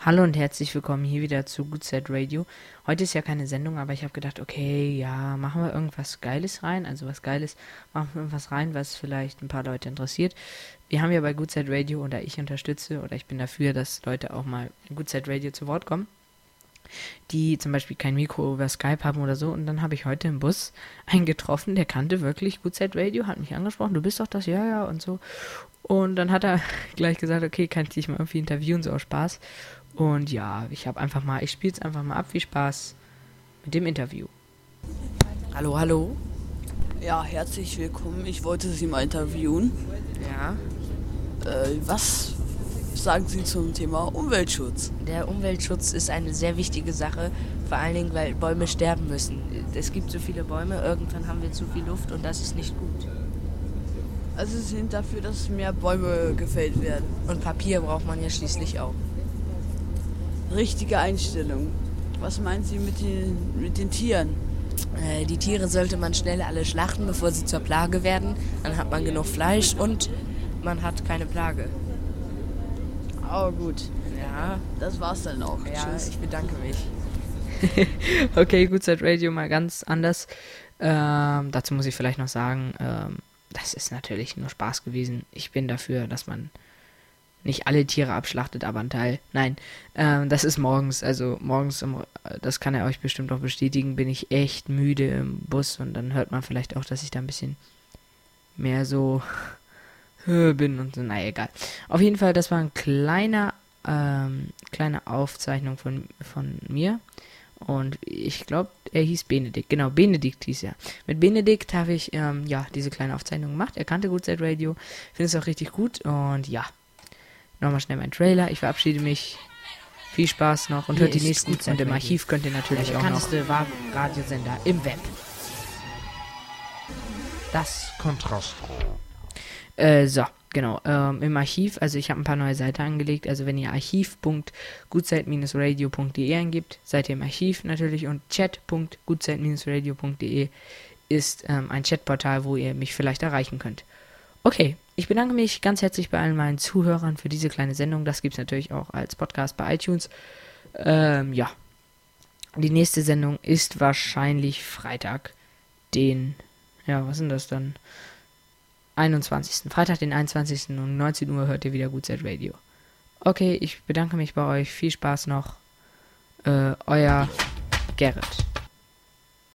Hallo und herzlich willkommen hier wieder zu Good Set Radio. Heute ist ja keine Sendung, aber ich habe gedacht, okay, ja, machen wir irgendwas Geiles rein. Also was Geiles, machen wir irgendwas rein, was vielleicht ein paar Leute interessiert. Wir haben ja bei Good Set Radio oder ich unterstütze oder ich bin dafür, dass Leute auch mal in Good Set Radio zu Wort kommen, die zum Beispiel kein Mikro über Skype haben oder so. Und dann habe ich heute im Bus einen getroffen, der kannte wirklich Good Set Radio, hat mich angesprochen, du bist doch das, ja, ja und so. Und dann hat er gleich gesagt, okay, kann ich dich mal irgendwie interviewen, so aus Spaß. Und ja, ich habe einfach mal, ich spiele es einfach mal ab. Viel Spaß mit dem Interview. Hallo, hallo. Ja, herzlich willkommen. Ich wollte Sie mal interviewen. Ja. Äh, was sagen Sie zum Thema Umweltschutz? Der Umweltschutz ist eine sehr wichtige Sache, vor allen Dingen, weil Bäume sterben müssen. Es gibt so viele Bäume, irgendwann haben wir zu viel Luft und das ist nicht gut. Also Sie sind dafür, dass mehr Bäume gefällt werden. Und Papier braucht man ja schließlich auch. Richtige Einstellung. Was meinen Sie mit den, mit den Tieren? Äh, die Tiere sollte man schnell alle schlachten, bevor sie zur Plage werden. Dann hat man genug Fleisch und man hat keine Plage. Aber gut, Ja, das war's dann auch. ja Tschüss. ich bedanke mich. okay, Good Side Radio mal ganz anders. Ähm, dazu muss ich vielleicht noch sagen, ähm, das ist natürlich nur Spaß gewesen. Ich bin dafür, dass man nicht alle Tiere abschlachtet, aber ein Teil. Nein, ähm, das ist morgens. Also morgens, im, das kann er euch bestimmt auch bestätigen, bin ich echt müde im Bus und dann hört man vielleicht auch, dass ich da ein bisschen mehr so bin und so. Naja, egal. Auf jeden Fall, das war ein kleiner, ähm, kleine Aufzeichnung von, von mir. Und ich glaube, er hieß Benedikt. Genau, Benedikt hieß er. Mit Benedikt habe ich ähm, ja diese kleine Aufzeichnung gemacht. Er kannte Good Side Radio. Finde es auch richtig gut. Und ja, nochmal schnell mein Trailer. Ich verabschiede mich. Viel Spaß noch und Hier hört die nächsten. Side Und im. Archiv könnt ihr natürlich Der auch noch. bekannteste Radiosender im Web. Das Kontrastro. Äh, so, genau. Ähm, Im Archiv, also ich habe ein paar neue Seiten angelegt. Also wenn ihr archiv.goodside-radio.de eingibt, seid ihr im Archiv natürlich. Und chat.goodside-radio.de ist ähm, ein Chatportal, wo ihr mich vielleicht erreichen könnt. Okay, ich bedanke mich ganz herzlich bei allen meinen Zuhörern für diese kleine Sendung. Das gibt es natürlich auch als Podcast bei iTunes. Ähm, ja. Die nächste Sendung ist wahrscheinlich Freitag, den, ja, was sind das dann? 21. Freitag, den 21. um 19 Uhr hört ihr wieder Set Radio. Okay, ich bedanke mich bei euch. Viel Spaß noch. Äh, euer Gerrit.